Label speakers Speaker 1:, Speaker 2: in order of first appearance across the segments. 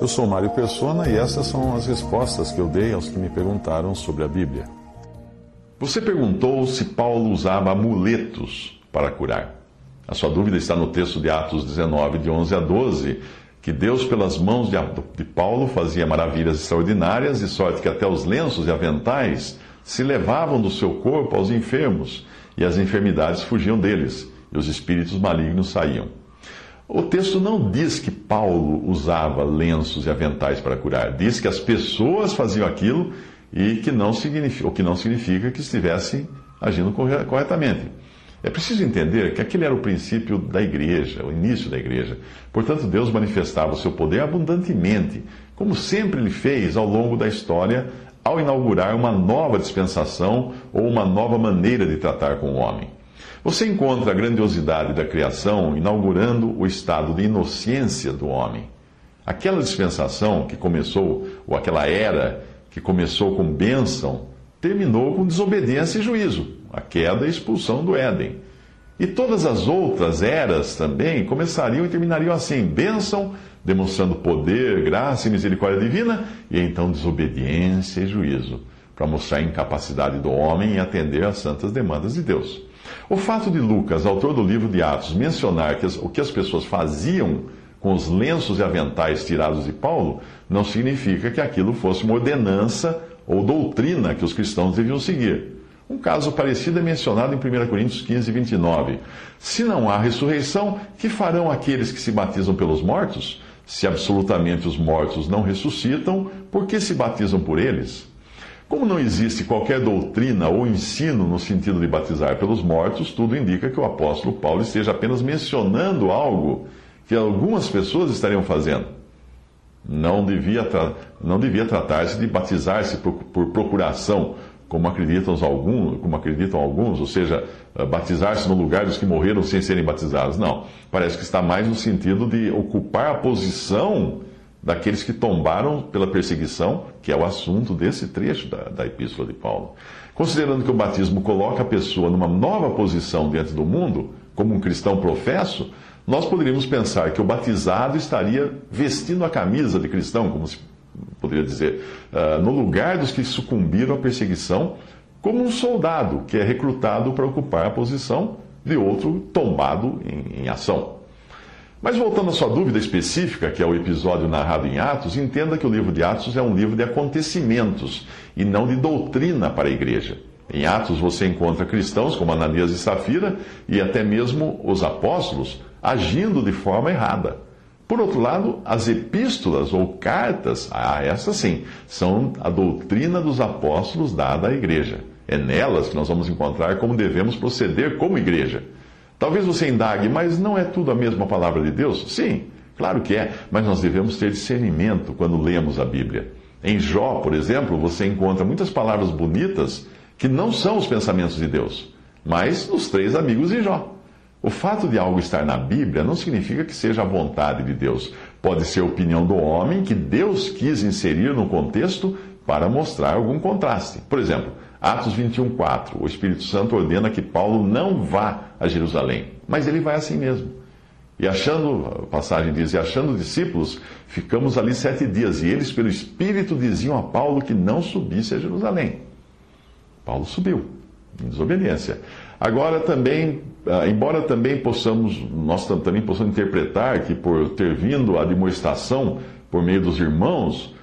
Speaker 1: Eu sou Mário Persona e essas são as respostas que eu dei aos que me perguntaram sobre a Bíblia. Você perguntou se Paulo usava amuletos para curar. A sua dúvida está no texto de Atos 19, de 11 a 12, que Deus, pelas mãos de Paulo, fazia maravilhas extraordinárias, de sorte que até os lenços e aventais se levavam do seu corpo aos enfermos, e as enfermidades fugiam deles, e os espíritos malignos saíam. O texto não diz que Paulo usava lenços e aventais para curar. Diz que as pessoas faziam aquilo e que não significa, o que não significa que estivessem agindo corretamente. É preciso entender que aquele era o princípio da igreja, o início da igreja. Portanto, Deus manifestava o seu poder abundantemente, como sempre ele fez ao longo da história, ao inaugurar uma nova dispensação ou uma nova maneira de tratar com o homem. Você encontra a grandiosidade da criação inaugurando o estado de inocência do homem. Aquela dispensação que começou, ou aquela era que começou com bênção, terminou com desobediência e juízo, a queda e expulsão do Éden. E todas as outras eras também começariam e terminariam assim: bênção, demonstrando poder, graça e misericórdia divina, e então desobediência e juízo, para mostrar a incapacidade do homem em atender às santas demandas de Deus. O fato de Lucas, autor do livro de Atos, mencionar que as, o que as pessoas faziam com os lenços e aventais tirados de Paulo, não significa que aquilo fosse uma ordenança ou doutrina que os cristãos deviam seguir. Um caso parecido é mencionado em 1 Coríntios 15, 29. Se não há ressurreição, que farão aqueles que se batizam pelos mortos? Se absolutamente os mortos não ressuscitam, por que se batizam por eles? Como não existe qualquer doutrina ou ensino no sentido de batizar pelos mortos, tudo indica que o apóstolo Paulo esteja apenas mencionando algo que algumas pessoas estariam fazendo. Não devia, não devia tratar-se de batizar-se por, por, procuração, como acreditam alguns, como acreditam alguns, ou seja, eh, batizar-se no lugar dos que morreram sem serem batizados. Não. Parece que está mais no sentido de ocupar a posição daqueles que tombaram pela perseguição, que é o assunto desse trecho da, da Epístola de Paulo. Considerando que o batismo coloca a pessoa numa nova posição diante do mundo, como um cristão professo, nós poderíamos pensar que o batizado estaria vestindo a camisa de cristão, como se poderia dizer, uh, no lugar dos que sucumbiram à perseguição, como um soldado que é recrutado para ocupar a posição de outro tombado em, em ação. Mas voltando à sua dúvida específica, que é o episódio narrado em Atos, entenda que o livro de Atos é um livro de acontecimentos e não de doutrina para a igreja. Em Atos você encontra cristãos como Ananias e Safira e até mesmo os apóstolos agindo de forma errada. Por outro lado, as epístolas ou cartas, ah, essas sim, são a doutrina dos apóstolos dada à igreja. É nelas que nós vamos encontrar como devemos proceder como igreja. Talvez você indague, mas não é tudo a mesma palavra de Deus? Sim, claro que é, mas nós devemos ter discernimento quando lemos a Bíblia. Em Jó, por exemplo, você encontra muitas palavras bonitas que não são os pensamentos de Deus, mas nos três amigos de Jó. O fato de algo estar na Bíblia não significa que seja a vontade de Deus. Pode ser a opinião do homem que Deus quis inserir no contexto para mostrar algum contraste. Por exemplo, Atos 21, 4. O Espírito Santo ordena que Paulo não vá a Jerusalém, mas ele vai assim mesmo. E achando, a passagem diz, e achando discípulos, ficamos ali sete dias, e eles, pelo Espírito, diziam a Paulo que não subisse a Jerusalém. Paulo subiu, em desobediência. Agora também, ah, embora também possamos, nós também possamos interpretar que por ter vindo a demonstração por meio dos irmãos,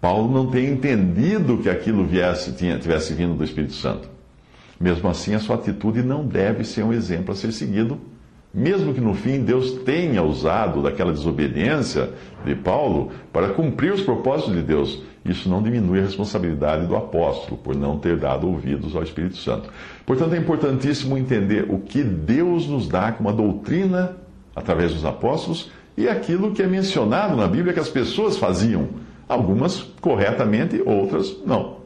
Speaker 1: Paulo não tem entendido que aquilo viesse, tinha, tivesse vindo do Espírito Santo. Mesmo assim, a sua atitude não deve ser um exemplo a ser seguido Mesmo que no fim Deus tenha usado daquela desobediência de Paulo para cumprir os propósitos de Deus, isso não diminui a responsabilidade do apóstolo por não ter dado ouvidos ao Espírito Santo. Portanto, é importantíssimo entender o que Deus nos dá como a doutrina através dos apóstolos e aquilo que é mencionado na Bíblia que as pessoas faziam, Algumas corretamente, outras não.